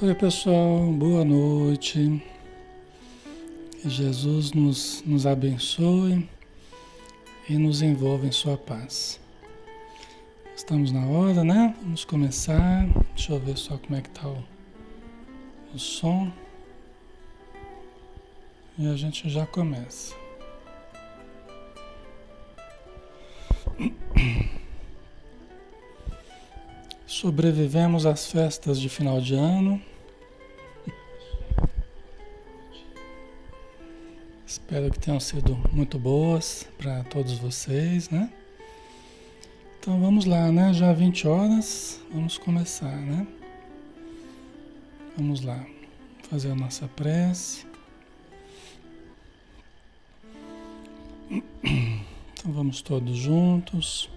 Oi, pessoal, boa noite. Que Jesus nos, nos abençoe e nos envolva em Sua paz. Estamos na hora, né? Vamos começar. Deixa eu ver só como é que tá o, o som. E a gente já começa. Sobrevivemos às festas de final de ano. Espero que tenham sido muito boas para todos vocês, né? Então vamos lá, né? Já 20 horas, vamos começar, né? Vamos lá, fazer a nossa prece. Então vamos todos juntos.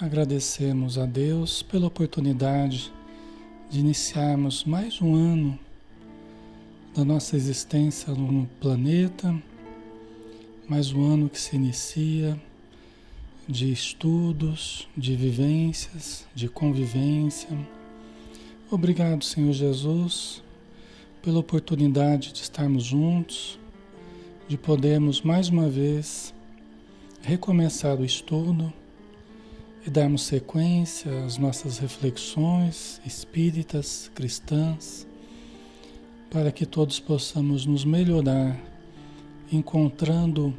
Agradecemos a Deus pela oportunidade de iniciarmos mais um ano da nossa existência no planeta, mais um ano que se inicia de estudos, de vivências, de convivência. Obrigado, Senhor Jesus, pela oportunidade de estarmos juntos, de podermos mais uma vez recomeçar o estudo e darmos sequência às nossas reflexões espíritas, cristãs, para que todos possamos nos melhorar, encontrando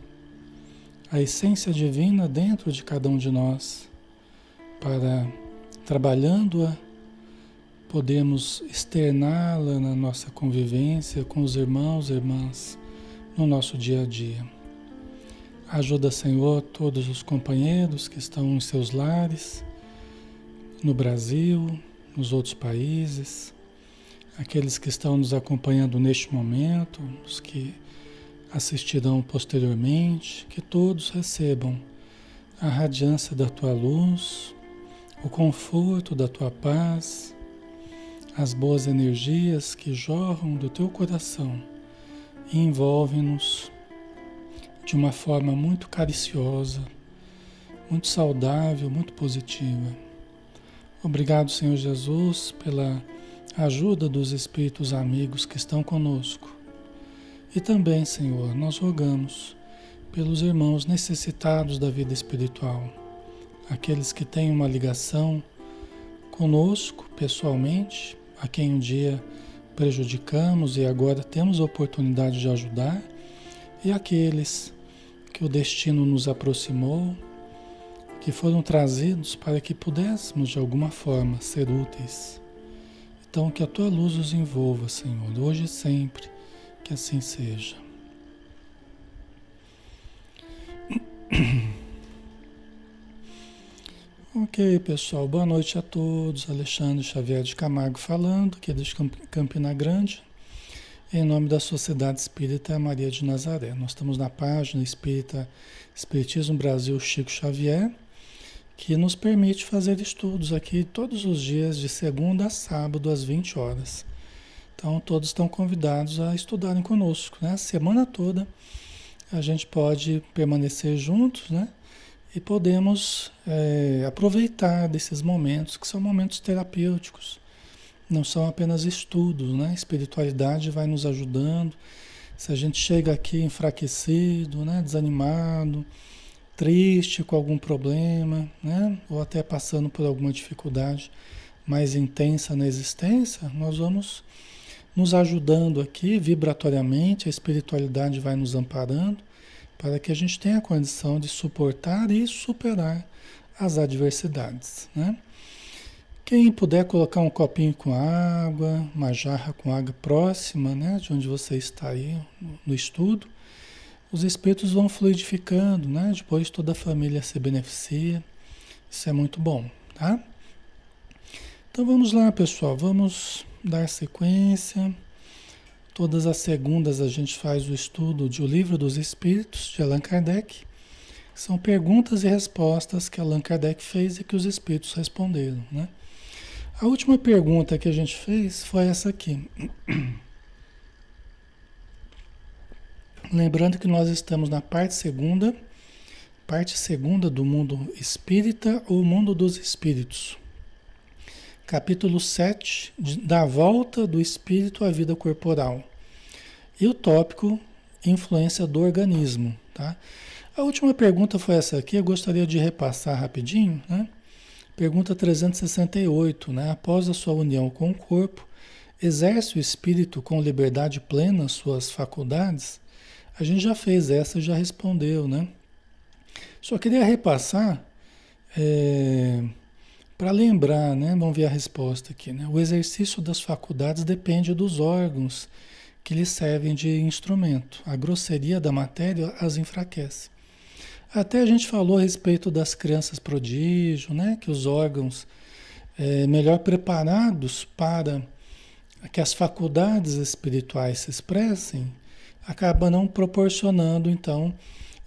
a essência divina dentro de cada um de nós, para, trabalhando-a, podemos externá-la na nossa convivência com os irmãos e irmãs no nosso dia a dia. Ajuda, Senhor, todos os companheiros que estão em seus lares, no Brasil, nos outros países, aqueles que estão nos acompanhando neste momento, os que assistirão posteriormente, que todos recebam a radiância da tua luz, o conforto da tua paz, as boas energias que jorram do teu coração e envolvem-nos de uma forma muito cariciosa, muito saudável, muito positiva. Obrigado, Senhor Jesus, pela ajuda dos espíritos amigos que estão conosco. E também, Senhor, nós rogamos pelos irmãos necessitados da vida espiritual, aqueles que têm uma ligação conosco pessoalmente, a quem um dia prejudicamos e agora temos a oportunidade de ajudar, e aqueles que o destino nos aproximou, que foram trazidos para que pudéssemos de alguma forma ser úteis. Então, que a tua luz os envolva, Senhor, hoje e sempre, que assim seja. Ok, pessoal, boa noite a todos. Alexandre Xavier de Camargo falando, aqui de Campina Grande. Em nome da Sociedade Espírita Maria de Nazaré. Nós estamos na página Espírita Espiritismo Brasil Chico Xavier, que nos permite fazer estudos aqui todos os dias, de segunda a sábado, às 20 horas. Então, todos estão convidados a estudarem conosco. Né? A semana toda a gente pode permanecer juntos, né? E podemos é, aproveitar desses momentos, que são momentos terapêuticos não são apenas estudos, né? Espiritualidade vai nos ajudando. Se a gente chega aqui enfraquecido, né? desanimado, triste com algum problema, né? ou até passando por alguma dificuldade mais intensa na existência, nós vamos nos ajudando aqui vibratoriamente, a espiritualidade vai nos amparando para que a gente tenha a condição de suportar e superar as adversidades, né? Quem puder colocar um copinho com água, uma jarra com água próxima, né, de onde você está aí no estudo, os espíritos vão fluidificando, né? Depois toda a família se beneficia. Isso é muito bom, tá? Então vamos lá, pessoal, vamos dar sequência. Todas as segundas a gente faz o estudo de O Livro dos Espíritos, de Allan Kardec. São perguntas e respostas que Allan Kardec fez e que os espíritos responderam, né? A última pergunta que a gente fez foi essa aqui. Lembrando que nós estamos na parte segunda, parte segunda do mundo espírita ou mundo dos espíritos. capítulo 7, da volta do espírito à vida corporal. E o tópico, influência do organismo, tá? A última pergunta foi essa aqui, eu gostaria de repassar rapidinho, né? Pergunta 368, né? Após a sua união com o corpo, exerce o espírito com liberdade plena suas faculdades? A gente já fez essa, já respondeu, né? Só queria repassar é, para lembrar, né? Vamos ver a resposta aqui, né? O exercício das faculdades depende dos órgãos que lhe servem de instrumento. A grosseria da matéria as enfraquece. Até a gente falou a respeito das crianças prodígio, né? Que os órgãos é, melhor preparados para que as faculdades espirituais se expressem, acaba não proporcionando, então,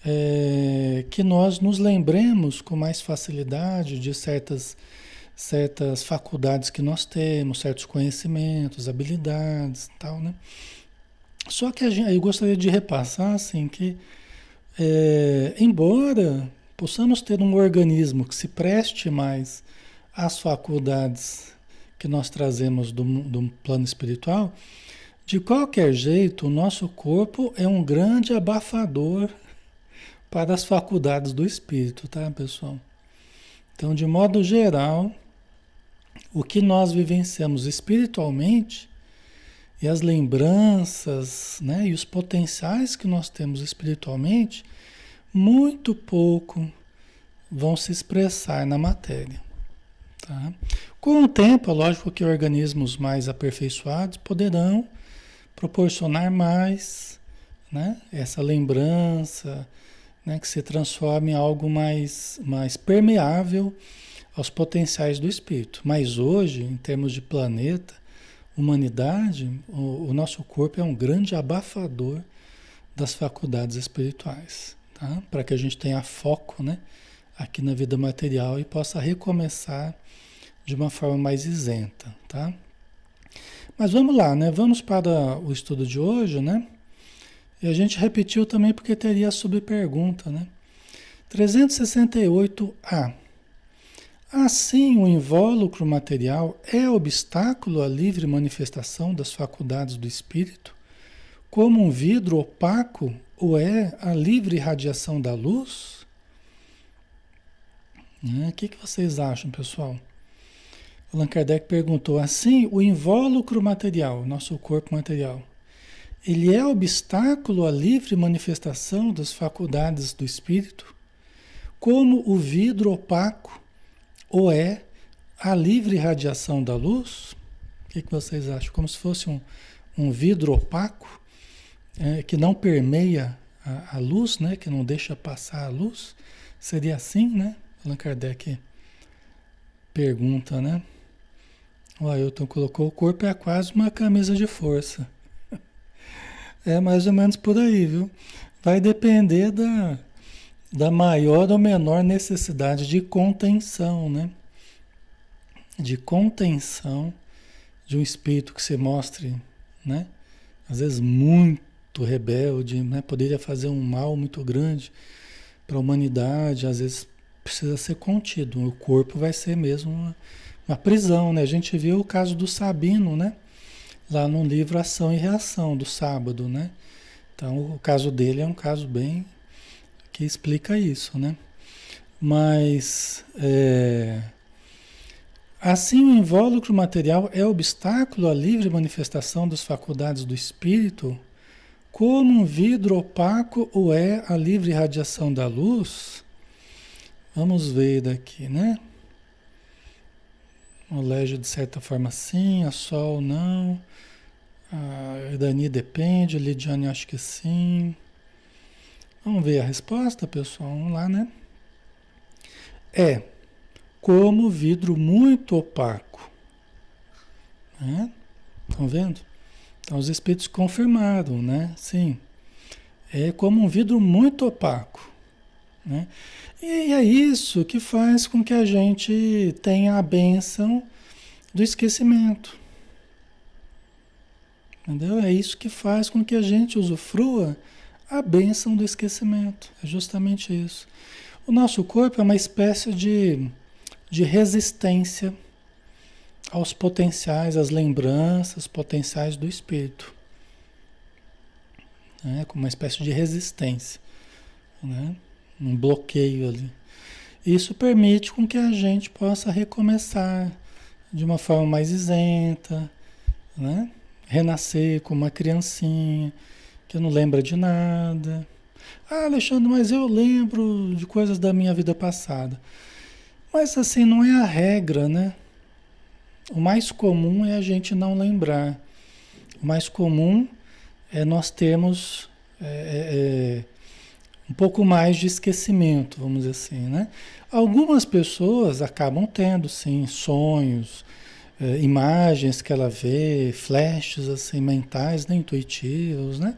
é, que nós nos lembremos com mais facilidade de certas, certas faculdades que nós temos, certos conhecimentos, habilidades tal, né? Só que gente, eu gostaria de repassar, assim, que é, embora possamos ter um organismo que se preste mais às faculdades que nós trazemos do, do plano espiritual, de qualquer jeito, o nosso corpo é um grande abafador para as faculdades do espírito, tá, pessoal? Então, de modo geral, o que nós vivenciamos espiritualmente e as lembranças, né, e os potenciais que nós temos espiritualmente, muito pouco vão se expressar na matéria. Tá? Com o tempo, é lógico que organismos mais aperfeiçoados poderão proporcionar mais né, essa lembrança, né, que se transforme em algo mais, mais permeável aos potenciais do espírito. Mas hoje, em termos de planeta, humanidade, o, o nosso corpo é um grande abafador das faculdades espirituais, tá? para que a gente tenha foco né, aqui na vida material e possa recomeçar de uma forma mais isenta. Tá? Mas vamos lá, né? vamos para o estudo de hoje, né? E a gente repetiu também porque teria a subpergunta, né? 368A. Assim, o invólucro material é obstáculo à livre manifestação das faculdades do espírito, como um vidro opaco ou é a livre radiação da luz? Né? O que, que vocês acham, pessoal? Allan Kardec perguntou assim: o invólucro material, nosso corpo material, ele é obstáculo à livre manifestação das faculdades do espírito, como o vidro opaco ou é a livre radiação da luz? O que, que vocês acham? Como se fosse um, um vidro opaco é, que não permeia a, a, luz, né? que não deixa passar a luz? Seria assim, né? Allan Kardec pergunta, né? O Ailton colocou: o corpo é quase uma camisa de força. É mais ou menos por aí, viu? Vai depender da, da maior ou menor necessidade de contenção, né? De contenção de um espírito que se mostre, né? Às vezes muito rebelde, né? Poderia fazer um mal muito grande para a humanidade, às vezes precisa ser contido. O corpo vai ser mesmo uma, uma prisão, né? A gente viu o caso do Sabino, né? lá no livro Ação e Reação do sábado, né? Então, o caso dele é um caso bem que explica isso, né? Mas é, assim o invólucro material é obstáculo à livre manifestação das faculdades do espírito, como um vidro opaco o é a livre radiação da luz. Vamos ver daqui, né? O Légio, de certa forma, sim, a Sol, não. A Dani depende, a Lidiane, acho que sim. Vamos ver a resposta, pessoal. Vamos lá, né? É como vidro muito opaco. Né? Estão vendo? Então, os espíritos confirmaram, né? Sim. É como um vidro muito opaco. Né? E é isso que faz com que a gente tenha a benção do esquecimento. Entendeu? É isso que faz com que a gente usufrua a benção do esquecimento. É justamente isso. O nosso corpo é uma espécie de, de resistência aos potenciais, às lembranças potenciais do espírito, né? com uma espécie de resistência, né? um bloqueio ali. Isso permite com que a gente possa recomeçar de uma forma mais isenta, né? renascer como uma criancinha que não lembra de nada. Ah, Alexandre, mas eu lembro de coisas da minha vida passada. Mas assim, não é a regra, né? O mais comum é a gente não lembrar. O mais comum é nós termos é, é, é um pouco mais de esquecimento, vamos dizer assim, né? Algumas pessoas acabam tendo, sim, sonhos, é, imagens que ela vê, flashes assim mentais, né, intuitivos, né?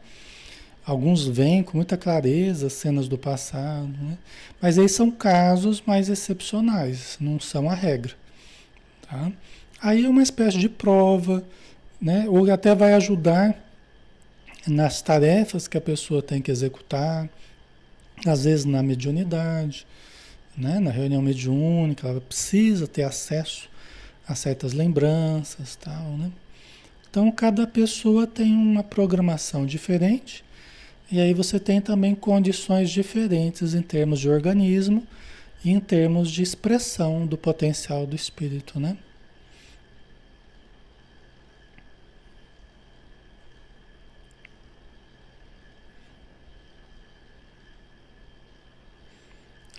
Alguns veem com muita clareza cenas do passado, né? Mas aí são casos mais excepcionais, não são a regra, tá? Aí é uma espécie de prova, né? Ou até vai ajudar nas tarefas que a pessoa tem que executar, às vezes na mediunidade, né? na reunião mediúnica, ela precisa ter acesso a certas lembranças, tal, né? Então cada pessoa tem uma programação diferente e aí você tem também condições diferentes em termos de organismo e em termos de expressão do potencial do espírito, né?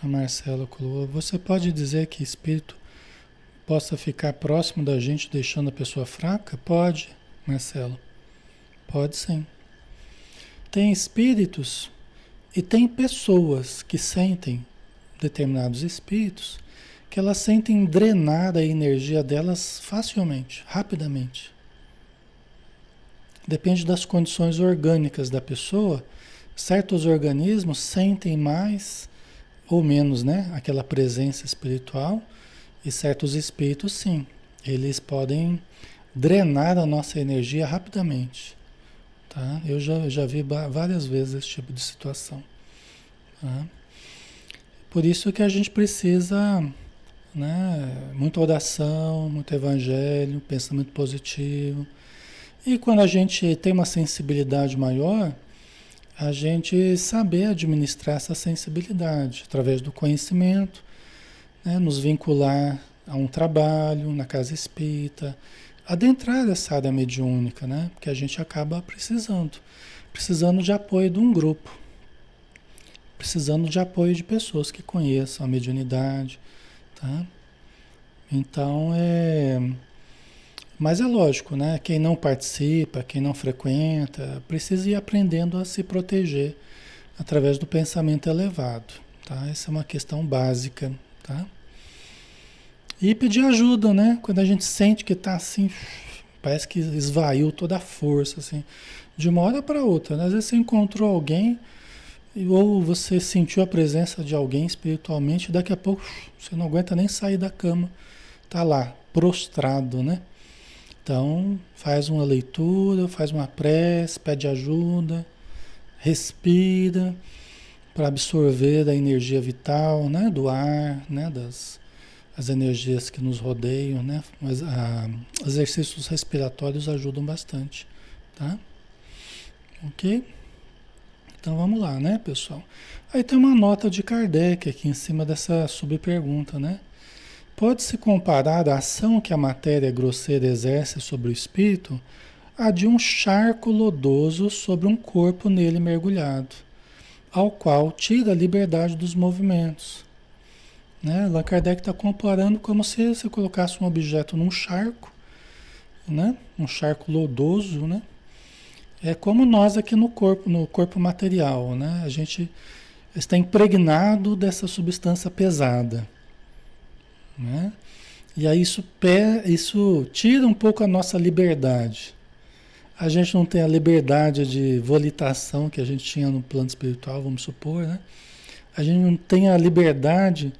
A Marcela colocou, você pode dizer que espírito possa ficar próximo da gente deixando a pessoa fraca? Pode, Marcelo. Pode sim. Tem espíritos e tem pessoas que sentem determinados espíritos que elas sentem drenar a energia delas facilmente, rapidamente. Depende das condições orgânicas da pessoa. Certos organismos sentem mais ou menos, né, aquela presença espiritual e certos espíritos sim, eles podem drenar a nossa energia rapidamente. Tá? Eu já, já vi várias vezes esse tipo de situação. Tá? Por isso que a gente precisa né, muita oração, muito evangelho, pensamento positivo. E quando a gente tem uma sensibilidade maior, a gente saber administrar essa sensibilidade através do conhecimento, né, nos vincular a um trabalho na casa espírita, adentrar essa área mediúnica, né? Porque a gente acaba precisando, precisando de apoio de um grupo, precisando de apoio de pessoas que conheçam a mediunidade, tá? Então é, mas é lógico, né? Quem não participa, quem não frequenta, precisa ir aprendendo a se proteger através do pensamento elevado, tá? Essa é uma questão básica, tá? E pedir ajuda, né? Quando a gente sente que está assim, parece que esvaiu toda a força, assim, de uma hora para outra. Né? Às vezes você encontrou alguém, ou você sentiu a presença de alguém espiritualmente, daqui a pouco você não aguenta nem sair da cama, tá lá, prostrado, né? Então, faz uma leitura, faz uma prece, pede ajuda, respira para absorver a energia vital, né, do ar, né, das, as energias que nos rodeiam, né? Mas a, ah, exercícios respiratórios ajudam bastante, tá? Ok? Então vamos lá, né, pessoal? Aí tem uma nota de Kardec aqui em cima dessa subpergunta, né? Pode-se comparar a ação que a matéria grosseira exerce sobre o espírito a de um charco lodoso sobre um corpo nele mergulhado, ao qual tira a liberdade dos movimentos né? Allan Kardec está comparando como se você colocasse um objeto num charco, né? um charco lodoso, né? É como nós aqui no corpo, no corpo material, né? A gente está impregnado dessa substância pesada, né? E aí isso, isso tira um pouco a nossa liberdade. A gente não tem a liberdade de volitação que a gente tinha no plano espiritual, vamos supor, né? A gente não tem a liberdade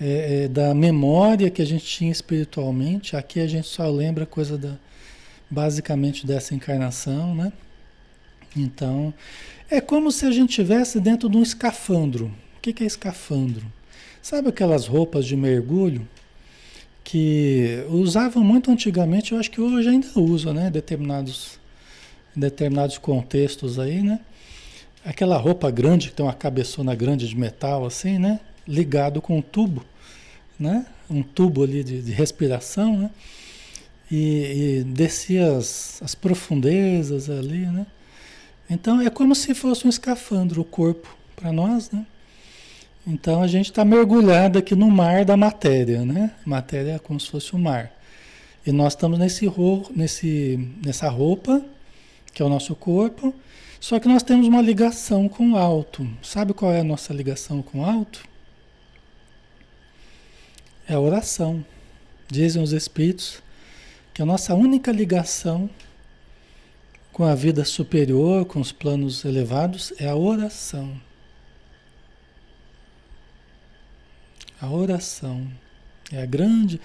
é, é, da memória que a gente tinha espiritualmente. Aqui a gente só lembra coisa da, basicamente dessa encarnação, né? Então, é como se a gente estivesse dentro de um escafandro. O que, que é escafandro? Sabe aquelas roupas de mergulho que usavam muito antigamente, eu acho que hoje ainda usa, né? Determinados, determinados contextos aí, né? Aquela roupa grande, que tem uma cabeçona grande de metal, assim, né? Ligado com um tubo, né? Um tubo ali de, de respiração, né? E, e descia as, as profundezas ali, né? Então é como se fosse um escafandro, o corpo, para nós, né? Então a gente está mergulhado aqui no mar da matéria, né? Matéria é como se fosse o um mar. E nós estamos nesse, nesse, nessa roupa, que é o nosso corpo, só que nós temos uma ligação com o alto. Sabe qual é a nossa ligação com o alto? É a oração. Dizem os Espíritos que a nossa única ligação com a vida superior, com os planos elevados, é a oração. A oração é a grande,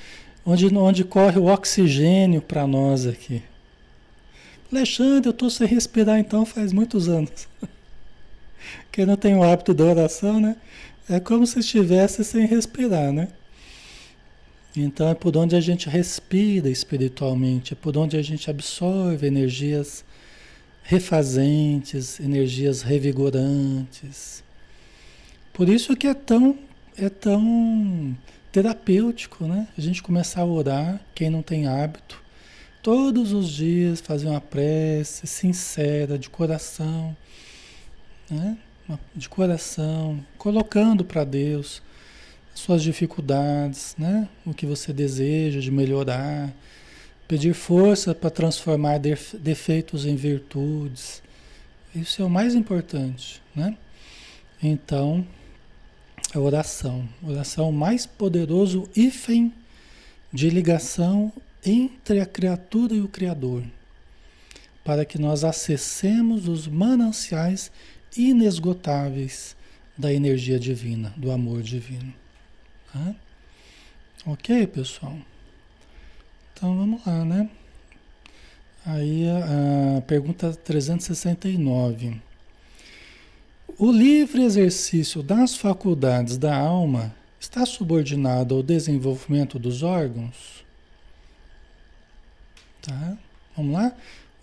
onde, onde corre o oxigênio para nós aqui. Alexandre, eu estou sem respirar então faz muitos anos. Quem não tem o hábito da oração, né? É como se estivesse sem respirar, né? Então é por onde a gente respira espiritualmente, é por onde a gente absorve energias refazentes, energias revigorantes. Por isso que é tão é tão terapêutico, né? A gente começar a orar, quem não tem hábito, todos os dias fazer uma prece sincera, de coração, né? De coração, colocando para Deus suas dificuldades, né? O que você deseja de melhorar, pedir força para transformar defeitos em virtudes. Isso é o mais importante, né? Então, a oração. Oração mais poderoso hífen de ligação entre a criatura e o Criador, para que nós acessemos os mananciais inesgotáveis da energia divina, do amor divino. Tá? Ok, pessoal? Então vamos lá, né? Aí a, a pergunta 369. O livre exercício das faculdades da alma está subordinado ao desenvolvimento dos órgãos? Tá? Vamos lá?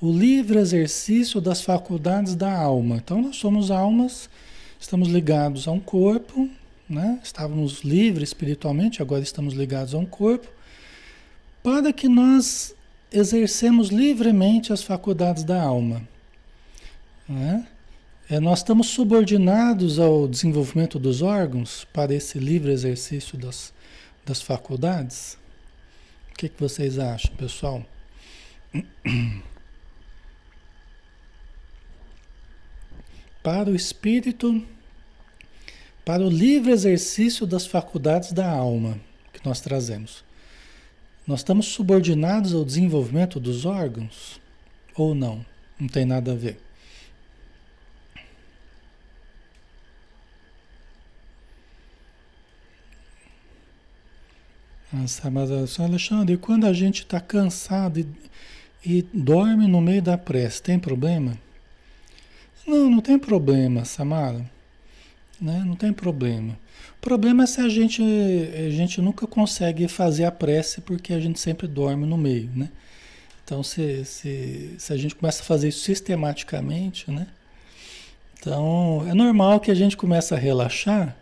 O livre exercício das faculdades da alma. Então, nós somos almas, estamos ligados a um corpo, né? estávamos livres espiritualmente, agora estamos ligados a um corpo, para que nós exercemos livremente as faculdades da alma. Né? É, nós estamos subordinados ao desenvolvimento dos órgãos para esse livre exercício das, das faculdades? O que, que vocês acham, pessoal? Para o espírito, para o livre exercício das faculdades da alma que nós trazemos. Nós estamos subordinados ao desenvolvimento dos órgãos? Ou não? Não tem nada a ver. Nossa, mas Alexandre, quando a gente está cansado e, e dorme no meio da prece, tem problema? Não, não tem problema, Samara. Né? Não tem problema. O problema é se a gente, a gente nunca consegue fazer a prece porque a gente sempre dorme no meio, né? Então, se, se, se a gente começa a fazer isso sistematicamente, né? Então, é normal que a gente comece a relaxar,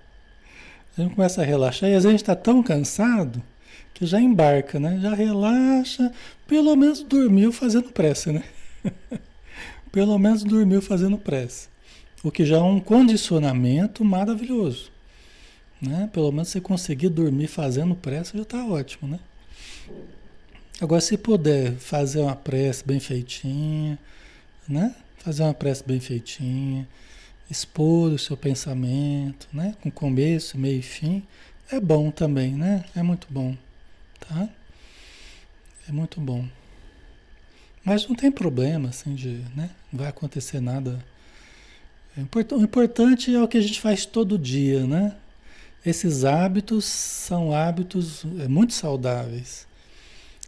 a gente começa a relaxar e às vezes a gente está tão cansado já embarca, né? Já relaxa, pelo menos dormiu fazendo prece, né? pelo menos dormiu fazendo prece. O que já é um condicionamento maravilhoso. Né? Pelo menos você conseguir dormir fazendo prece já está ótimo, né? Agora, se puder fazer uma prece bem feitinha, né? Fazer uma prece bem feitinha, expor o seu pensamento, né? Com começo, meio e fim, é bom também, né? É muito bom. Tá? É muito bom. Mas não tem problema, assim, de, né? Não vai acontecer nada. O importante é o que a gente faz todo dia, né? Esses hábitos são hábitos é, muito saudáveis.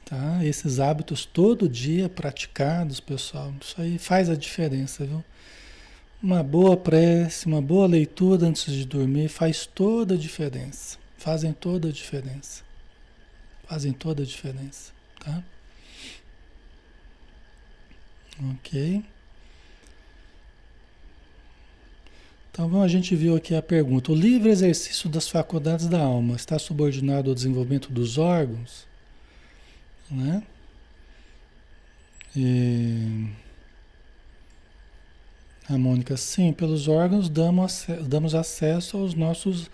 Tá? Esses hábitos todo dia praticados, pessoal, isso aí faz a diferença, viu? Uma boa prece, uma boa leitura antes de dormir faz toda a diferença. Fazem toda a diferença. Fazem toda a diferença, tá? Ok. Então a gente viu aqui a pergunta: o livre exercício das faculdades da alma está subordinado ao desenvolvimento dos órgãos? Né? E... A Mônica, sim, pelos órgãos damos, damos acesso aos nossos,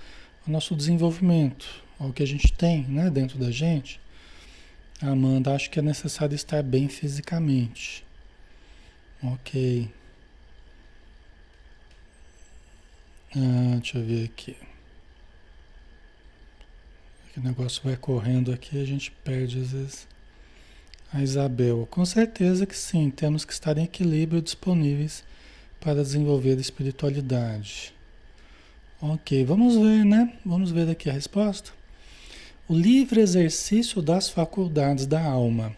ao nosso desenvolvimento, ao que a gente tem né, dentro da gente. Amanda, acho que é necessário estar bem fisicamente. Ok. Ah, deixa eu ver aqui. O negócio vai correndo aqui, a gente perde às vezes. A Isabel, com certeza que sim, temos que estar em equilíbrio disponíveis para desenvolver a espiritualidade. Ok, vamos ver, né? Vamos ver aqui a resposta. O livre exercício das faculdades da alma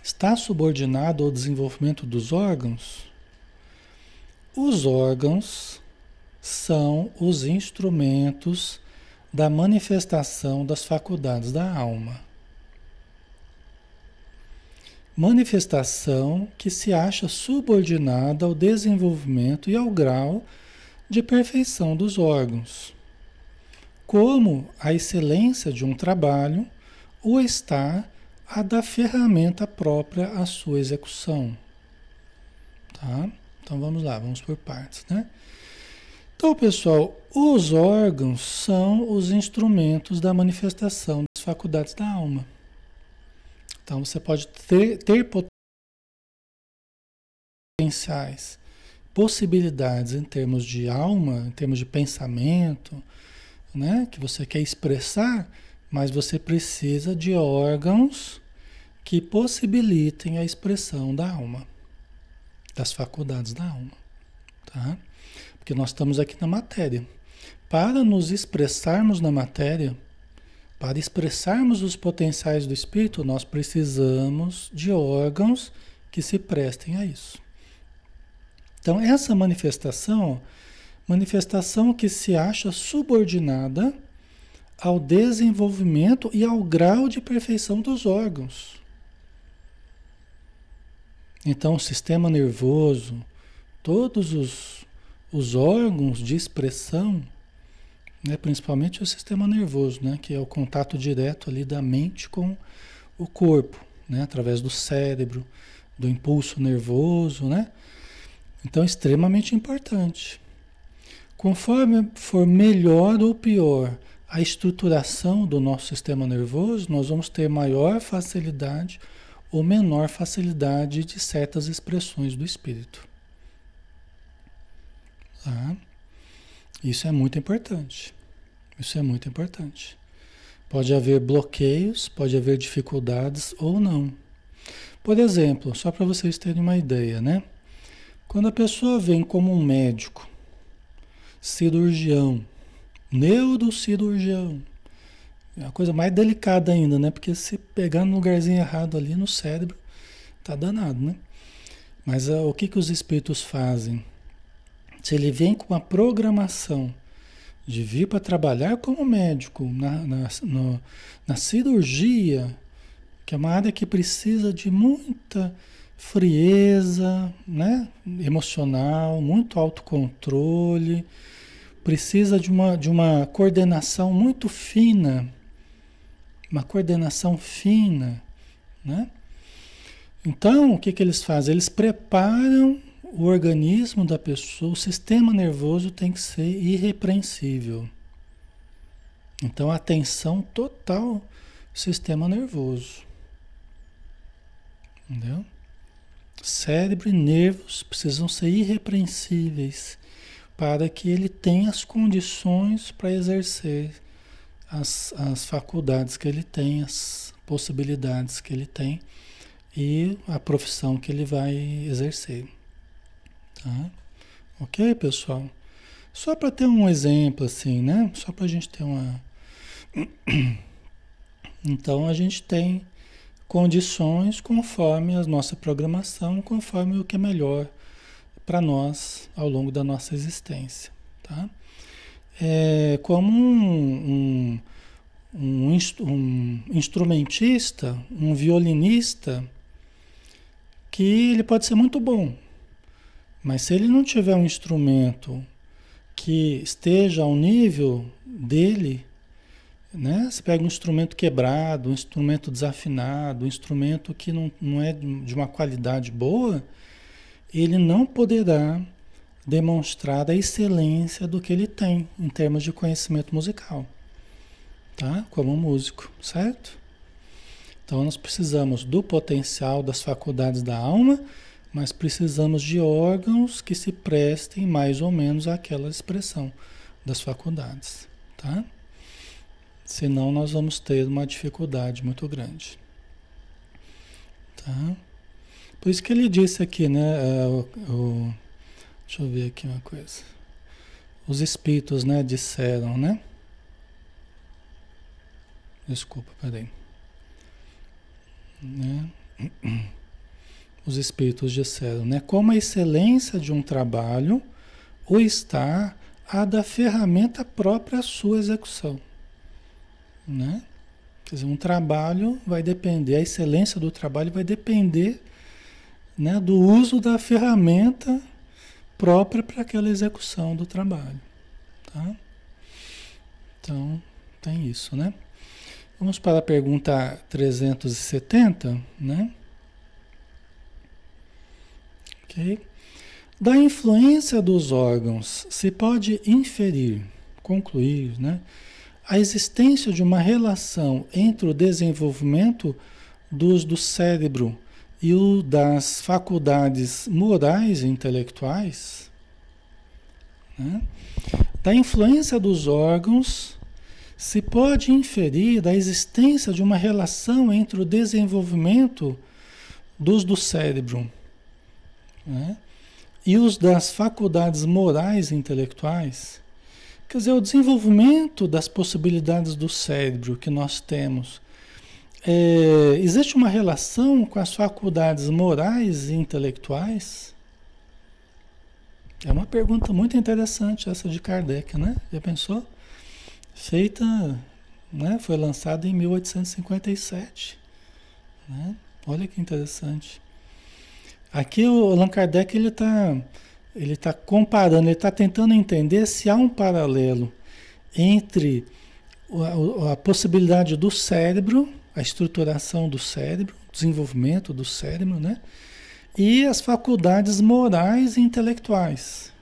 está subordinado ao desenvolvimento dos órgãos? Os órgãos são os instrumentos da manifestação das faculdades da alma. Manifestação que se acha subordinada ao desenvolvimento e ao grau de perfeição dos órgãos, como a excelência de um trabalho ou está a da ferramenta própria à sua execução. Tá? Então vamos lá, vamos por partes, né? Então, pessoal, os órgãos são os instrumentos da manifestação das faculdades da alma. Então, você pode ter, ter potenciais, possibilidades em termos de alma, em termos de pensamento, né, que você quer expressar, mas você precisa de órgãos que possibilitem a expressão da alma, das faculdades da alma, tá? Porque nós estamos aqui na matéria. Para nos expressarmos na matéria, para expressarmos os potenciais do espírito, nós precisamos de órgãos que se prestem a isso. Então, essa manifestação, manifestação que se acha subordinada ao desenvolvimento e ao grau de perfeição dos órgãos. Então, o sistema nervoso, todos os os órgãos de expressão, né, principalmente o sistema nervoso, né, que é o contato direto ali da mente com o corpo, né, através do cérebro, do impulso nervoso, né? Então, extremamente importante. Conforme for melhor ou pior a estruturação do nosso sistema nervoso, nós vamos ter maior facilidade ou menor facilidade de certas expressões do espírito. Tá? Isso é muito importante. Isso é muito importante. Pode haver bloqueios, pode haver dificuldades ou não. Por exemplo, só para vocês terem uma ideia, né? Quando a pessoa vem como um médico, cirurgião, neurocirurgião, é a coisa mais delicada ainda, né? Porque se pegar no lugarzinho errado ali no cérebro, tá danado, né? Mas uh, o que, que os espíritos fazem? Se ele vem com uma programação de vir para trabalhar como médico na, na, no, na cirurgia, que é uma área que precisa de muita frieza, né? emocional, muito autocontrole, precisa de uma, de uma coordenação muito fina, uma coordenação fina, né? Então, o que, que eles fazem? Eles preparam o organismo da pessoa, o sistema nervoso tem que ser irrepreensível. Então, atenção total sistema nervoso. Entendeu? Cérebro e nervos precisam ser irrepreensíveis para que ele tenha as condições para exercer as, as faculdades que ele tem, as possibilidades que ele tem e a profissão que ele vai exercer. Tá? Ok, pessoal? Só para ter um exemplo assim, né? Só para a gente ter uma. Então a gente tem condições conforme a nossa programação, conforme o que é melhor para nós ao longo da nossa existência, tá? É como um, um, um, um instrumentista, um violinista, que ele pode ser muito bom, mas se ele não tiver um instrumento que esteja ao nível dele, né? Você pega um instrumento quebrado, um instrumento desafinado, um instrumento que não, não é de uma qualidade boa, ele não poderá demonstrar a excelência do que ele tem em termos de conhecimento musical, tá? Como músico, certo? Então nós precisamos do potencial das faculdades da alma, mas precisamos de órgãos que se prestem mais ou menos àquela expressão das faculdades, tá? Senão nós vamos ter uma dificuldade muito grande. Tá? Por isso que ele disse aqui, né? É, o, o, deixa eu ver aqui uma coisa. Os espíritos, né, disseram, né? Desculpa, peraí. Né? Os espíritos disseram, né? Como a excelência de um trabalho, o está a da ferramenta própria à sua execução. Né? Quer dizer, um trabalho vai depender, a excelência do trabalho vai depender né, do uso da ferramenta própria para aquela execução do trabalho. Tá? Então, tem isso, né? Vamos para a pergunta 370, né? Ok? Da influência dos órgãos se pode inferir, concluir, né? a existência de uma relação entre o desenvolvimento dos do cérebro e o das faculdades morais e intelectuais, né? da influência dos órgãos, se pode inferir da existência de uma relação entre o desenvolvimento dos do cérebro né? e os das faculdades morais e intelectuais Quer dizer, o desenvolvimento das possibilidades do cérebro que nós temos. É, existe uma relação com as faculdades morais e intelectuais? É uma pergunta muito interessante essa de Kardec, né? Já pensou? Feita, né? Foi lançada em 1857, né? Olha que interessante. Aqui o Allan Kardec ele está ele está comparando, ele está tentando entender se há um paralelo entre a, a, possibilidade do cérebro, a estruturação do cérebro, desenvolvimento do cérebro, né? E as faculdades morais e intelectuais.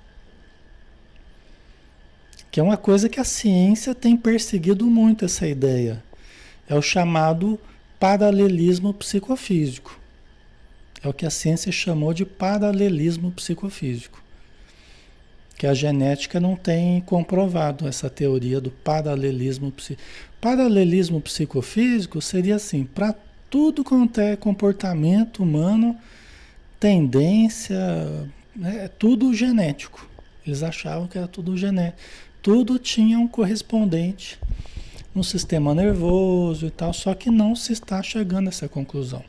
Que é uma coisa que a ciência tem perseguido muito essa ideia. É o chamado paralelismo psicofísico. É o que a ciência chamou de paralelismo psicofísico que a genética não tem comprovado essa teoria do paralelismo paralelismo psicofísico seria assim para tudo quanto é comportamento humano tendência né, é tudo genético. Eles achavam que era tudo genético tudo tinha um correspondente no sistema nervoso e tal só que não se está chegando a essa conclusão.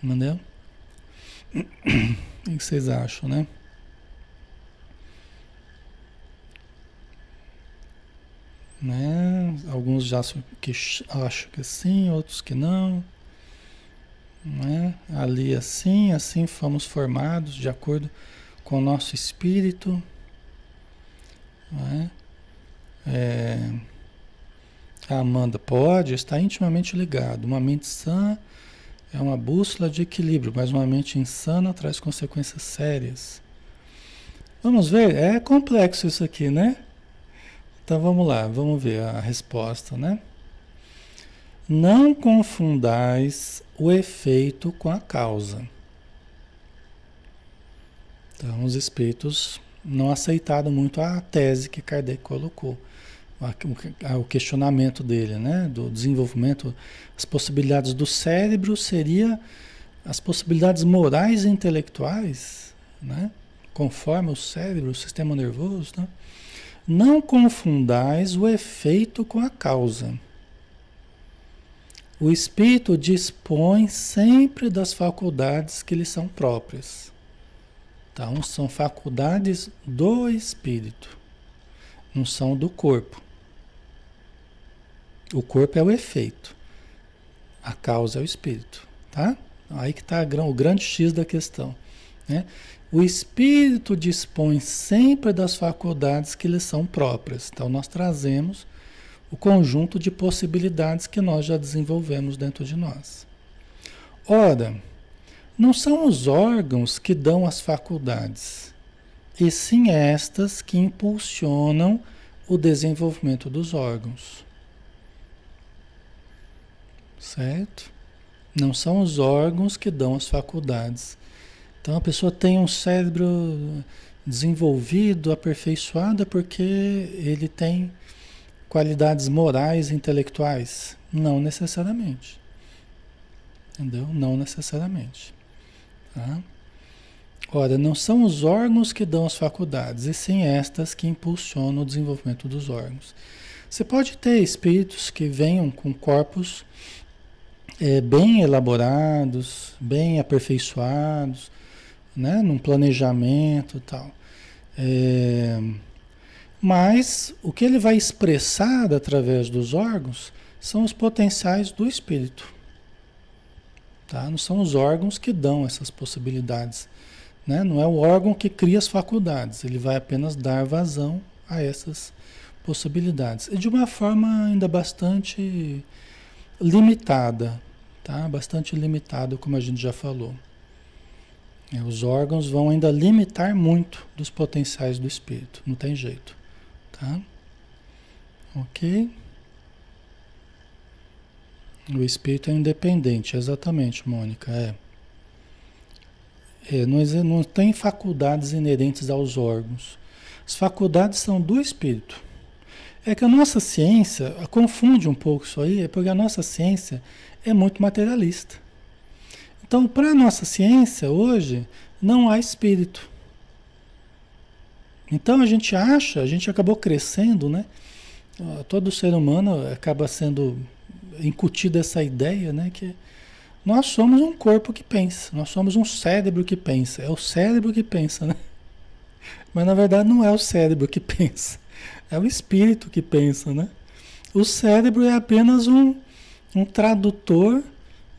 Entendeu? O que vocês acham né Né? Alguns já acham que, acham que sim, outros que não. Né? Ali assim, assim fomos formados de acordo com o nosso espírito. Né? É, a Amanda pode, está intimamente ligado. Uma mente sã é uma bússola de equilíbrio, mas uma mente insana traz consequências sérias. Vamos ver, é complexo isso aqui, né? Então vamos lá, vamos ver a resposta, né? Não confundais o efeito com a causa. Então os espíritos não aceitaram muito a tese que Kardec colocou, o questionamento dele, né? Do desenvolvimento, as possibilidades do cérebro seria as possibilidades morais e intelectuais, né? Conforme o cérebro, o sistema nervoso, né? Não confundais o efeito com a causa. O espírito dispõe sempre das faculdades que lhe são próprias. Então, são faculdades do espírito, não são do corpo. O corpo é o efeito. A causa é o espírito, tá? Aí que está o grande X da questão. Né? O espírito dispõe sempre das faculdades que lhe são próprias. Então, nós trazemos o conjunto de possibilidades que nós já desenvolvemos dentro de nós. Ora, não são os órgãos que dão as faculdades, e sim estas que impulsionam o desenvolvimento dos órgãos. Certo? Não são os órgãos que dão as faculdades. Então a pessoa tem um cérebro desenvolvido, aperfeiçoado, porque ele tem qualidades morais e intelectuais? Não necessariamente. Entendeu? Não necessariamente. Tá? Ora, não são os órgãos que dão as faculdades, e sim estas que impulsionam o desenvolvimento dos órgãos. Você pode ter espíritos que venham com corpos é, bem elaborados, bem aperfeiçoados, né, num planejamento e tal. É, mas o que ele vai expressar através dos órgãos são os potenciais do espírito. Tá? Não são os órgãos que dão essas possibilidades. Né? Não é o órgão que cria as faculdades, ele vai apenas dar vazão a essas possibilidades. E de uma forma ainda bastante limitada, tá? Bastante limitada, como a gente já falou. É, os órgãos vão ainda limitar muito dos potenciais do espírito, não tem jeito, tá? Ok? O espírito é independente, exatamente, Mônica, é. é não, não tem faculdades inerentes aos órgãos. As faculdades são do espírito. É que a nossa ciência confunde um pouco isso aí, é porque a nossa ciência é muito materialista. Então, para a nossa ciência, hoje, não há espírito. Então a gente acha, a gente acabou crescendo, né? Todo ser humano acaba sendo incutido essa ideia, né? Que nós somos um corpo que pensa, nós somos um cérebro que pensa. É o cérebro que pensa, né? Mas na verdade não é o cérebro que pensa, é o espírito que pensa, né? O cérebro é apenas um, um tradutor,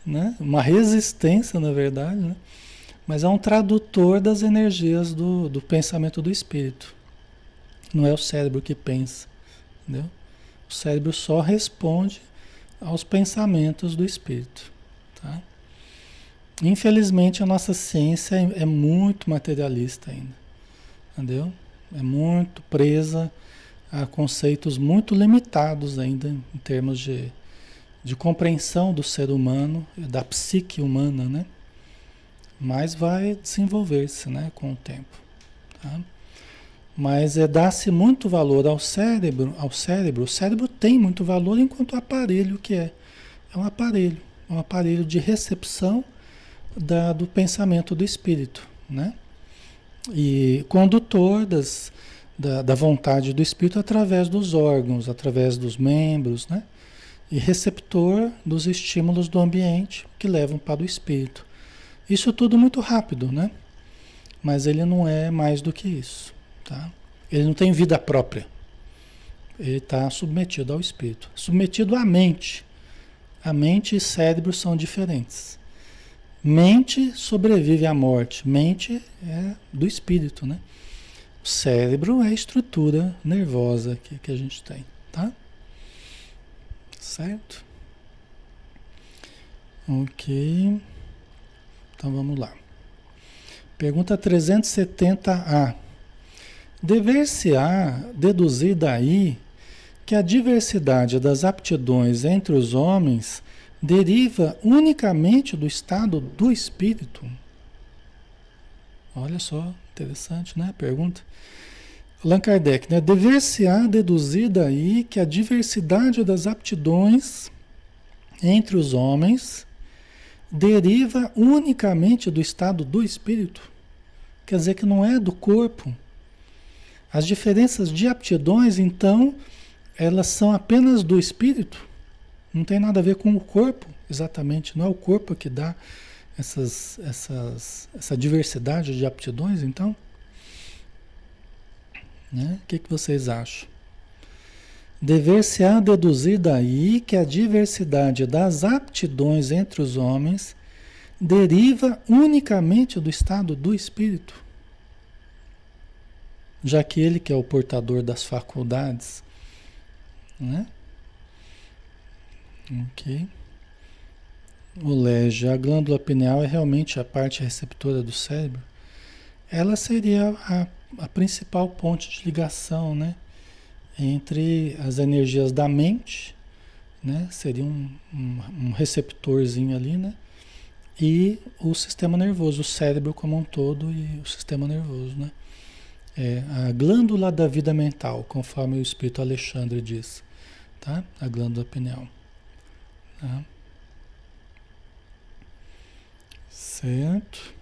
né? uma resistência, na verdade, né? mas é um tradutor das energias do, do pensamento do espírito. Não é o cérebro que pensa, entendeu? O cérebro só responde aos pensamentos do espírito, tá? Infelizmente a nossa ciência é, é muito materialista ainda, entendeu? É muito presa a conceitos muito limitados ainda em termos de, de compreensão do ser humano, da psique humana, né? Mas vai desenvolver-se né, com o tempo. Tá? Mas é dar-se muito valor ao cérebro, ao cérebro. O cérebro tem muito valor enquanto aparelho que é. É um aparelho, é um aparelho de recepção da, do pensamento do espírito, né? E condutor das, da, da vontade do espírito através dos órgãos, através dos membros, né? E receptor dos estímulos do ambiente que levam para o espírito. Isso tudo muito rápido, né? Mas ele não é mais do que isso, tá? Ele não tem vida própria. Ele está submetido ao espírito, submetido à mente. A mente e cérebro são diferentes. Mente sobrevive à morte. Mente é do espírito, né? O cérebro é a estrutura nervosa que, que a gente tem, tá? Certo? Ok. Então vamos lá. Pergunta 370A. Dever-se-á deduzir daí que a diversidade das aptidões entre os homens deriva unicamente do estado do espírito? Olha só, interessante, né? Pergunta. Allan Kardec, né? Dever-se-á deduzir daí que a diversidade das aptidões entre os homens deriva unicamente do estado do espírito. Quer dizer que não é do corpo. As diferenças de aptidões, então, elas são apenas do espírito. Não tem nada a ver com o corpo, exatamente. Não é o corpo que dá essas, essas, essa diversidade de aptidões, então? Né? O que, que vocês acham? dever-se-á deduzir daí que a diversidade das aptidões entre os homens deriva unicamente do estado do espírito. Já que ele que é o portador das faculdades, né? Ok. O lege, a glândula pineal é realmente a parte receptora do cérebro. Ela seria a, a principal ponte de ligação, né? Entre as energias da mente, né? Seria um, um, um receptorzinho ali, né? E o sistema nervoso, o cérebro como um todo e o sistema nervoso, né? É a glândula da vida mental, conforme o Espírito Alexandre diz, tá? A glândula pineal. Tá? Certo.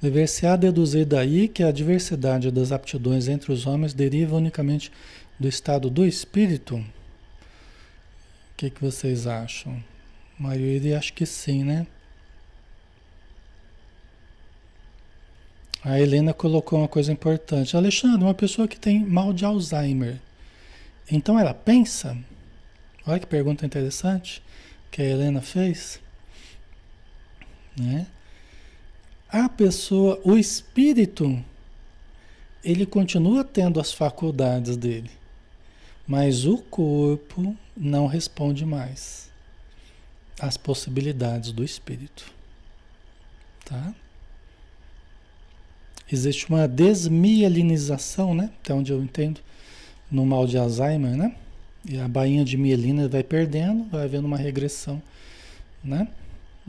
Dever-se-á deduzir daí que a diversidade das aptidões entre os homens deriva unicamente do estado do espírito? O que, que vocês acham? A maioria acho que sim, né? A Helena colocou uma coisa importante. Alexandre, uma pessoa que tem mal de Alzheimer, então ela pensa? Olha que pergunta interessante que a Helena fez. Né? A pessoa, o espírito, ele continua tendo as faculdades dele, mas o corpo não responde mais às possibilidades do espírito. Tá? Existe uma desmielinização, né? Até onde eu entendo, no mal de Alzheimer, né? E a bainha de mielina vai perdendo, vai havendo uma regressão, né?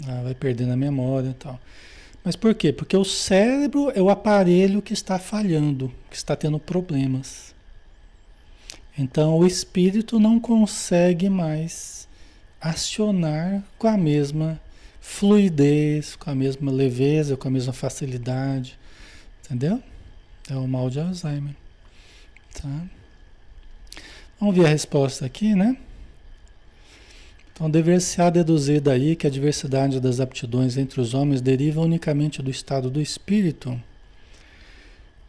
Ah, vai perdendo a memória e tal. Mas por quê? Porque o cérebro é o aparelho que está falhando, que está tendo problemas. Então o espírito não consegue mais acionar com a mesma fluidez, com a mesma leveza, com a mesma facilidade. Entendeu? É o mal de Alzheimer. Tá? Vamos ver a resposta aqui, né? Então, dever-se-á deduzir daí que a diversidade das aptidões entre os homens deriva unicamente do estado do espírito.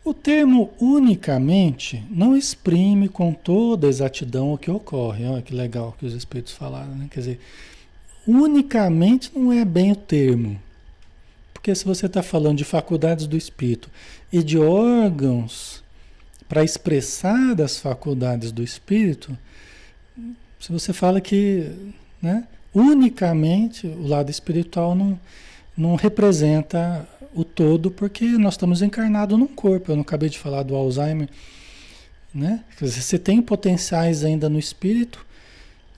O termo unicamente não exprime com toda exatidão o que ocorre. Olha que legal que os espíritos falaram, né? Quer dizer, unicamente não é bem o termo. Porque se você está falando de faculdades do espírito e de órgãos para expressar as faculdades do espírito, se você fala que né? Unicamente o lado espiritual não, não representa o todo, porque nós estamos encarnados num corpo. Eu não acabei de falar do Alzheimer. Né? Dizer, você tem potenciais ainda no espírito,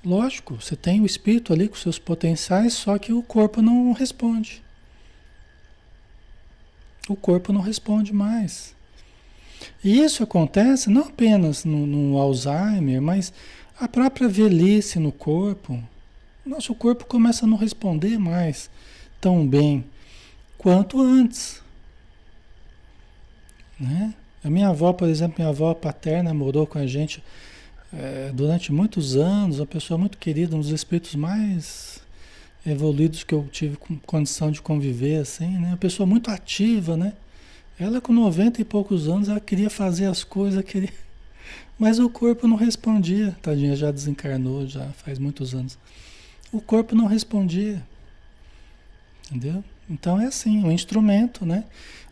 lógico, você tem o espírito ali com seus potenciais, só que o corpo não responde. O corpo não responde mais. E isso acontece não apenas no, no Alzheimer, mas a própria velhice no corpo, nosso corpo começa a não responder mais tão bem quanto antes. Né? A minha avó, por exemplo, minha avó paterna morou com a gente é, durante muitos anos, uma pessoa muito querida, um dos espíritos mais evoluídos que eu tive condição de conviver, assim, né? Uma pessoa muito ativa, né? Ela com 90 e poucos anos, ela queria fazer as coisas, queria... mas o corpo não respondia, tadinha, já desencarnou, já faz muitos anos o corpo não respondia. Entendeu? Então é assim, o um instrumento, né?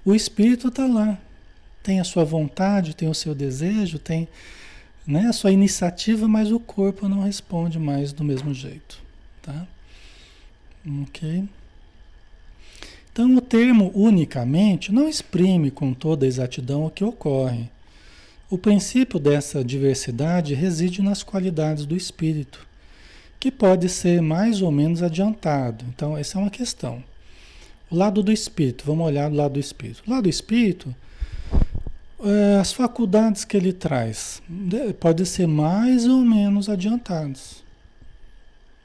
O espírito está lá. Tem a sua vontade, tem o seu desejo, tem né, a sua iniciativa, mas o corpo não responde mais do mesmo jeito. Tá? Ok? Então o termo unicamente não exprime com toda exatidão o que ocorre. O princípio dessa diversidade reside nas qualidades do espírito que pode ser mais ou menos adiantado. Então, essa é uma questão. O lado do espírito, vamos olhar do lado do espírito. O lado do espírito, é, as faculdades que ele traz podem ser mais ou menos adiantadas.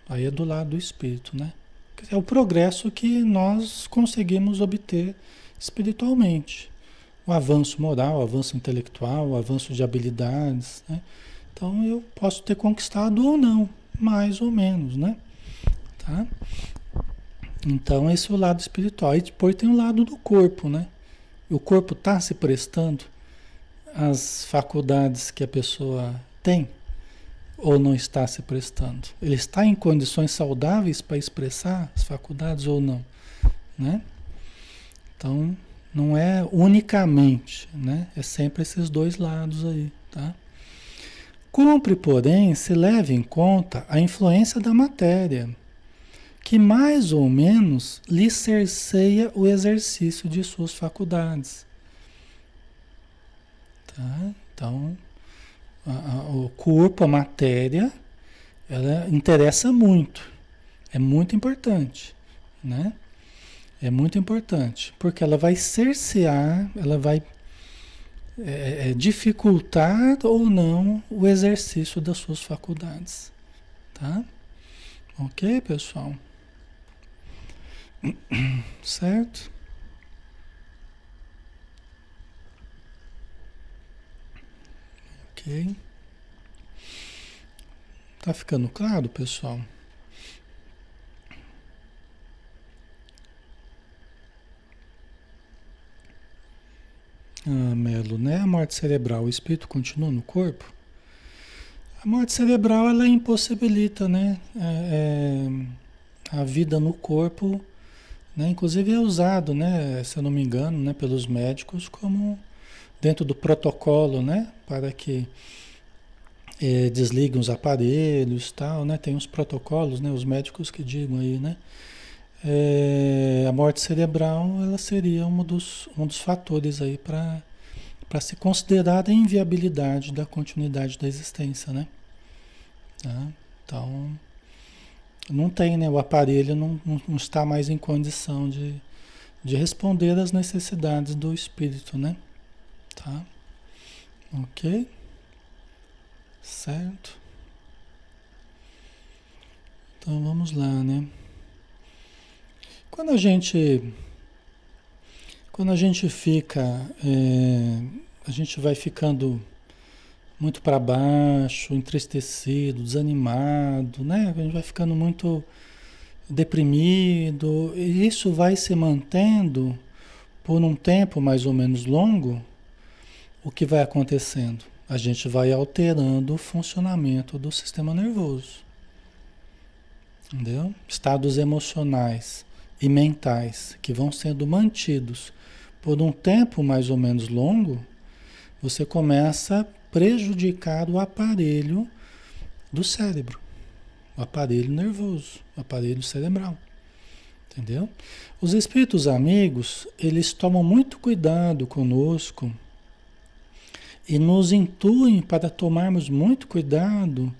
Aí é do lado do espírito, né? É o progresso que nós conseguimos obter espiritualmente. O avanço moral, o avanço intelectual, o avanço de habilidades. Né? Então eu posso ter conquistado ou não, mais ou menos, né? Tá? Então, esse é o lado espiritual. E depois tem o lado do corpo, né? O corpo está se prestando às faculdades que a pessoa tem. ou não está se prestando? Ele está em condições saudáveis para expressar as faculdades ou não? Né? Então, não é unicamente, né? É sempre esses dois lados aí, tá? Cumpre, porém, se leve em conta a influência da matéria, que mais ou menos lhe cerceia o exercício de suas faculdades. Tá? Então, a, a, o corpo, a matéria, ela interessa muito, é muito importante, né? É muito importante, porque ela vai cercear, ela vai é, é, dificultar ou não o exercício das suas faculdades, tá? Ok, pessoal? Certo? Ok. Tá ficando claro, pessoal? Ah, Melo, né? A morte cerebral, o espírito continua no corpo? A morte cerebral, ela impossibilita, né? É, é, a vida no corpo, né? Inclusive é usado, né? Se eu não me engano, né? Pelos médicos como dentro do protocolo, né? Para que é, desliguem os aparelhos, tal, né? Tem uns protocolos, né? Os médicos que digam aí, né? É, a morte cerebral, ela seria um dos, um dos fatores aí para para se considerar a inviabilidade da continuidade da existência, né? Tá? Então, não tem, né? O aparelho não, não, não está mais em condição de, de responder às necessidades do espírito, né? Tá? Ok? Certo? Então vamos lá, né? Quando a gente quando a gente fica, é, a gente vai ficando muito para baixo, entristecido, desanimado, né? A gente vai ficando muito deprimido, e isso vai se mantendo por um tempo mais ou menos longo, o que vai acontecendo? A gente vai alterando o funcionamento do sistema nervoso. Entendeu? Estados emocionais e mentais que vão sendo mantidos por um tempo mais ou menos longo, você começa a prejudicar o aparelho do cérebro, o aparelho nervoso, o aparelho cerebral. Entendeu? Os espíritos amigos, eles tomam muito cuidado conosco e nos intuem para tomarmos muito cuidado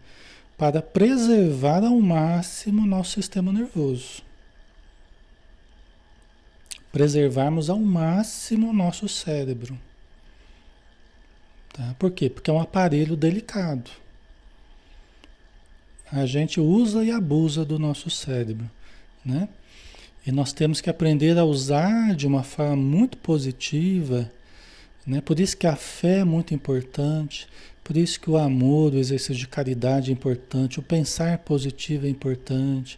para preservar ao máximo nosso sistema nervoso. Preservarmos ao máximo nosso cérebro. Tá? Por quê? Porque é um aparelho delicado. A gente usa e abusa do nosso cérebro, né? E nós temos que aprender a usar de uma forma muito positiva né? Por isso que a fé é muito importante, por isso que o amor, o exercício de caridade é importante, o pensar positivo é importante,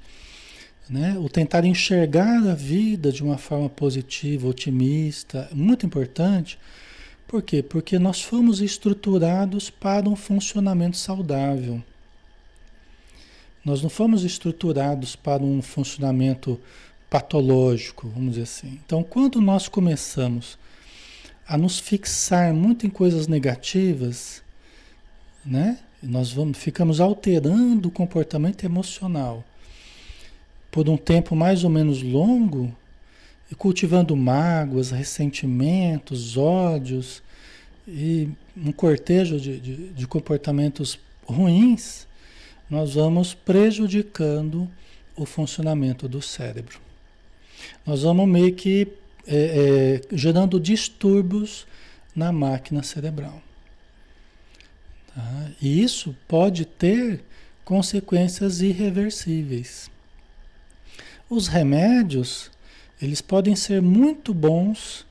né? o tentar enxergar a vida de uma forma positiva, otimista, muito importante. Por quê? Porque nós fomos estruturados para um funcionamento saudável. Nós não fomos estruturados para um funcionamento patológico, vamos dizer assim. Então, quando nós começamos a nos fixar muito em coisas negativas, né? Nós vamos, ficamos alterando o comportamento emocional por um tempo mais ou menos longo cultivando mágoas, ressentimentos, ódios e um cortejo de, de, de comportamentos ruins, nós vamos prejudicando o funcionamento do cérebro. Nós vamos meio que é, é, gerando distúrbios na máquina cerebral. Tá? E isso pode ter consequências irreversíveis. Os remédios, eles podem ser muito bons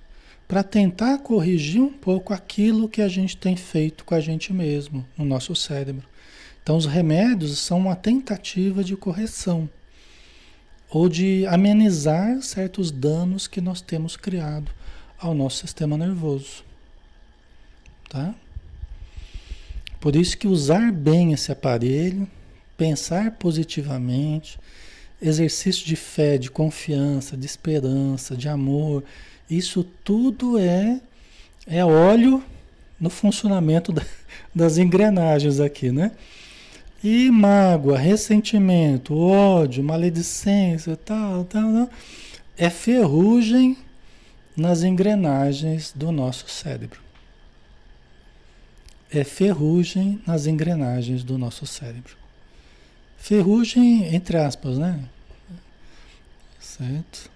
para tentar corrigir um pouco aquilo que a gente tem feito com a gente mesmo, no nosso cérebro. Então, os remédios são uma tentativa de correção ou de amenizar certos danos que nós temos criado ao nosso sistema nervoso. Tá? Por isso que usar bem esse aparelho, pensar positivamente, exercício de fé, de confiança, de esperança, de amor, isso tudo é é óleo no funcionamento da, das engrenagens aqui, né? E mágoa, ressentimento, ódio, maledicência, tal, tal, tal, é ferrugem nas engrenagens do nosso cérebro. É ferrugem nas engrenagens do nosso cérebro. Ferrugem, entre aspas, né? Certo?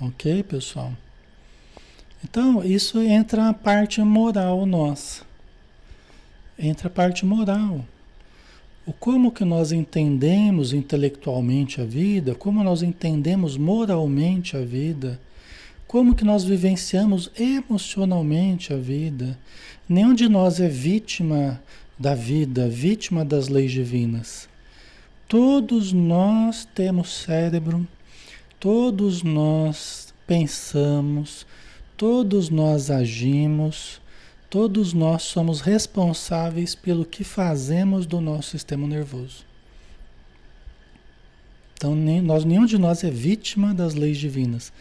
Ok, pessoal? Então, isso entra a parte moral nossa. Entra a parte moral. O como que nós entendemos intelectualmente a vida, como nós entendemos moralmente a vida, como que nós vivenciamos emocionalmente a vida. Nenhum de nós é vítima da vida, vítima das leis divinas. Todos nós temos cérebro, todos nós pensamos, todos nós agimos, todos nós somos responsáveis pelo que fazemos do nosso sistema nervoso. Então, nem, nós, nenhum de nós é vítima das leis divinas.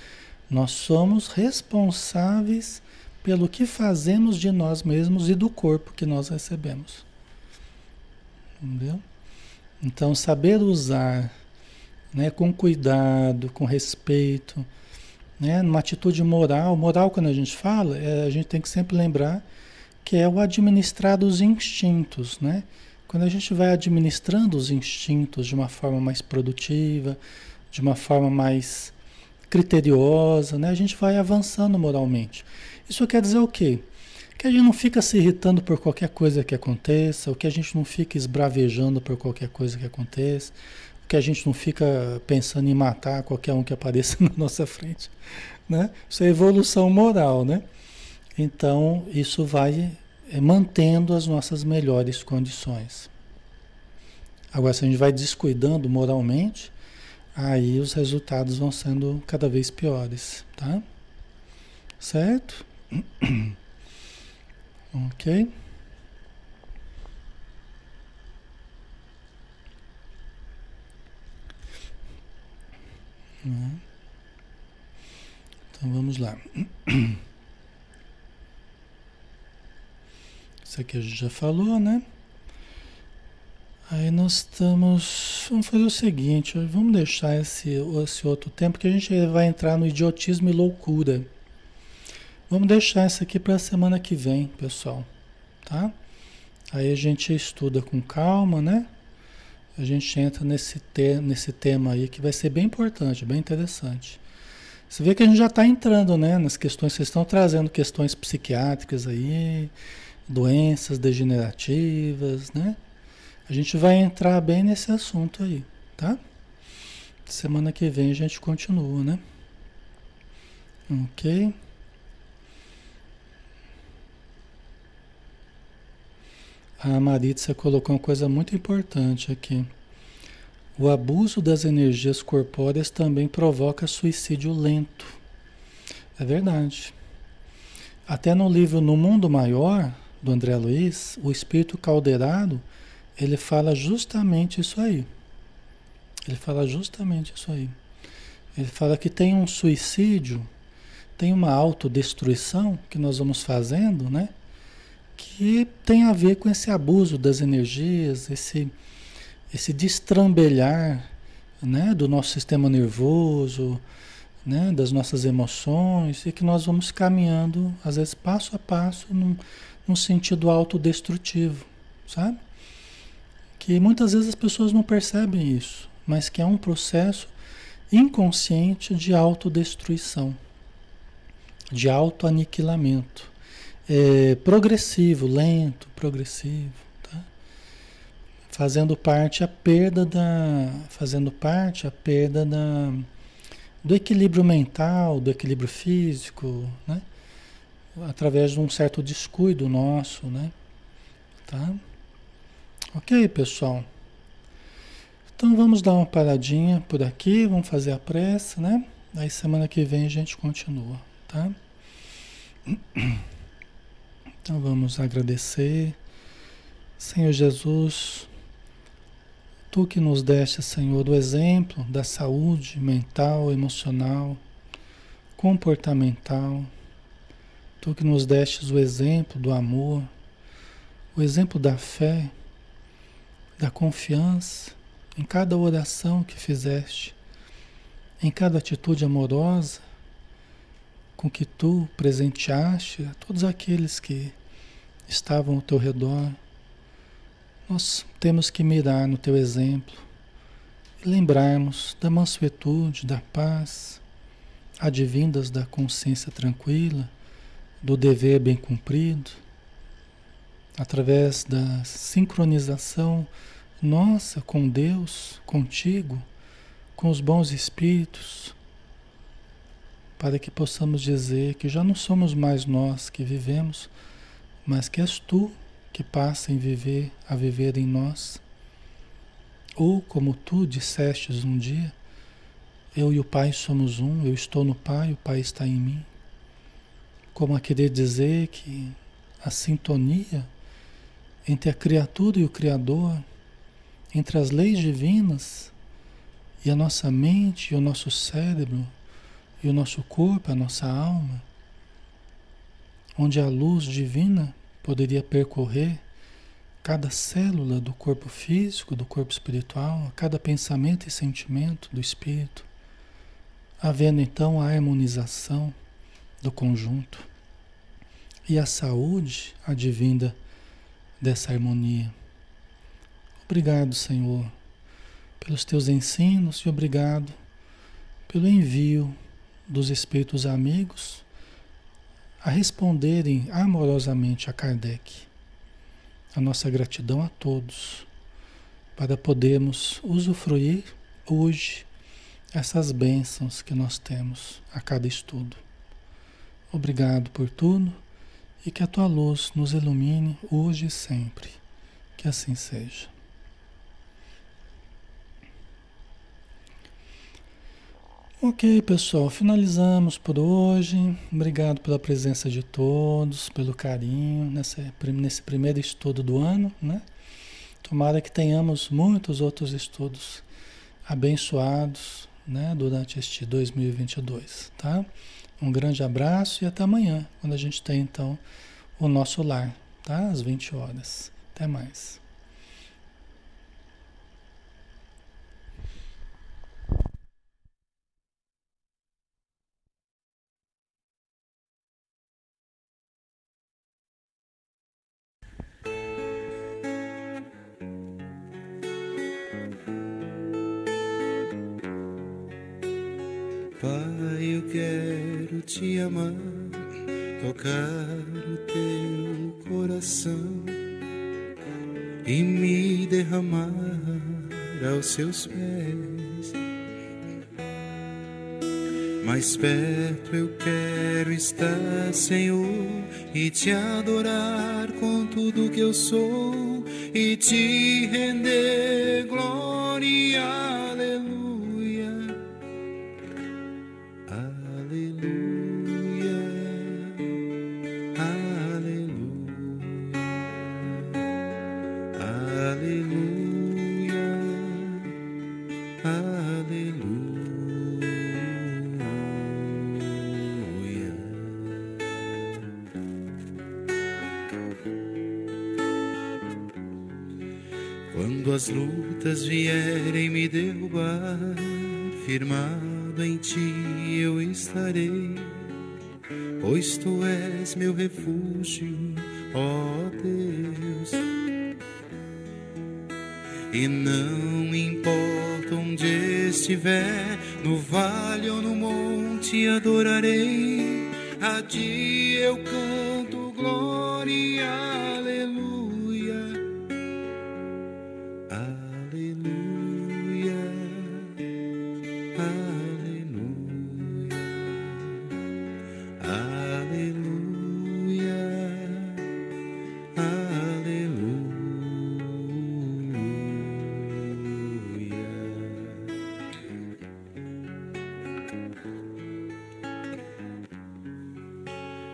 Nós somos responsáveis pelo que fazemos de nós mesmos e do corpo que nós recebemos. Entendeu? Então, saber usar né, com cuidado, com respeito, né, numa atitude moral. Moral, quando a gente fala, é, a gente tem que sempre lembrar que é o administrar dos instintos, né? Quando a gente vai administrando os instintos de uma forma mais produtiva, de uma forma mais criteriosa, né? A gente vai avançando moralmente. Isso quer dizer o quê? Que a gente não fica se irritando por qualquer coisa que aconteça, ou que a gente não fica esbravejando por qualquer coisa que aconteça, que a gente não fica pensando em matar qualquer um que apareça na nossa frente, né? Isso é evolução moral, né? Então, isso vai eh, mantendo as nossas melhores condições. Agora, se a gente vai descuidando moralmente, aí os resultados vão sendo cada vez piores, tá? Certo? ok? Né? Então vamos lá. Isso aqui a gente já falou, né? Aí nós estamos. Vamos fazer o seguinte: vamos deixar esse, esse outro tempo que a gente vai entrar no idiotismo e loucura. Vamos deixar essa aqui para a semana que vem, pessoal. Tá? Aí a gente estuda com calma, né? a gente entra nesse, te nesse tema aí que vai ser bem importante, bem interessante. Você vê que a gente já está entrando né, nas questões, vocês estão trazendo questões psiquiátricas aí, doenças degenerativas, né? A gente vai entrar bem nesse assunto aí, tá? Semana que vem a gente continua, né? Ok. A Maritza colocou uma coisa muito importante aqui. O abuso das energias corpóreas também provoca suicídio lento. É verdade. Até no livro No Mundo Maior, do André Luiz, o espírito caldeirado, ele fala justamente isso aí. Ele fala justamente isso aí. Ele fala que tem um suicídio, tem uma autodestruição que nós vamos fazendo, né? que tem a ver com esse abuso das energias, esse, esse destrambelhar né, do nosso sistema nervoso, né, das nossas emoções, e que nós vamos caminhando, às vezes, passo a passo, num, num sentido autodestrutivo, sabe? Que muitas vezes as pessoas não percebem isso, mas que é um processo inconsciente de autodestruição, de autoaniquilamento é, progressivo, lento, progressivo, tá? Fazendo parte a perda da, fazendo parte a perda da, do equilíbrio mental, do equilíbrio físico, né? Através de um certo descuido nosso, né? Tá? Ok, pessoal. Então vamos dar uma paradinha por aqui, vamos fazer a pressa, né? Aí semana que vem a gente continua, tá? Então vamos agradecer. Senhor Jesus, tu que nos deste, Senhor, o exemplo da saúde mental, emocional, comportamental. Tu que nos destes o exemplo do amor, o exemplo da fé, da confiança em cada oração que fizeste, em cada atitude amorosa com que tu presenteaste a todos aqueles que estavam ao teu redor. Nós temos que mirar no teu exemplo e lembrarmos da mansuetude, da paz, advindas da consciência tranquila, do dever bem cumprido, através da sincronização nossa com Deus, contigo, com os bons espíritos, para que possamos dizer que já não somos mais nós que vivemos, mas que és tu que passa em viver a viver em nós. Ou como tu dissestes um dia, eu e o Pai somos um, eu estou no Pai, o Pai está em mim. Como a querer dizer que a sintonia entre a criatura e o Criador, entre as leis divinas e a nossa mente e o nosso cérebro, e o nosso corpo, a nossa alma, onde a luz divina poderia percorrer cada célula do corpo físico, do corpo espiritual, cada pensamento e sentimento do espírito, havendo então a harmonização do conjunto e a saúde advinda dessa harmonia. Obrigado, Senhor, pelos teus ensinos e obrigado pelo envio dos espíritos amigos a responderem amorosamente a Kardec. A nossa gratidão a todos, para podermos usufruir hoje essas bênçãos que nós temos a cada estudo. Obrigado por tudo e que a tua luz nos ilumine hoje e sempre. Que assim seja. Ok, pessoal, finalizamos por hoje. Obrigado pela presença de todos, pelo carinho nesse, primeiro estudo do ano, né? Tomara que tenhamos muitos outros estudos abençoados, né, durante este 2022, tá? Um grande abraço e até amanhã, quando a gente tem então o nosso lar, tá? Às 20 horas. Até mais. Te amar, tocar o teu coração e me derramar aos seus pés. Mais perto eu quero estar, Senhor, e te adorar com tudo que eu sou e te render glória. No vale ou no monte adorarei, a ti eu canto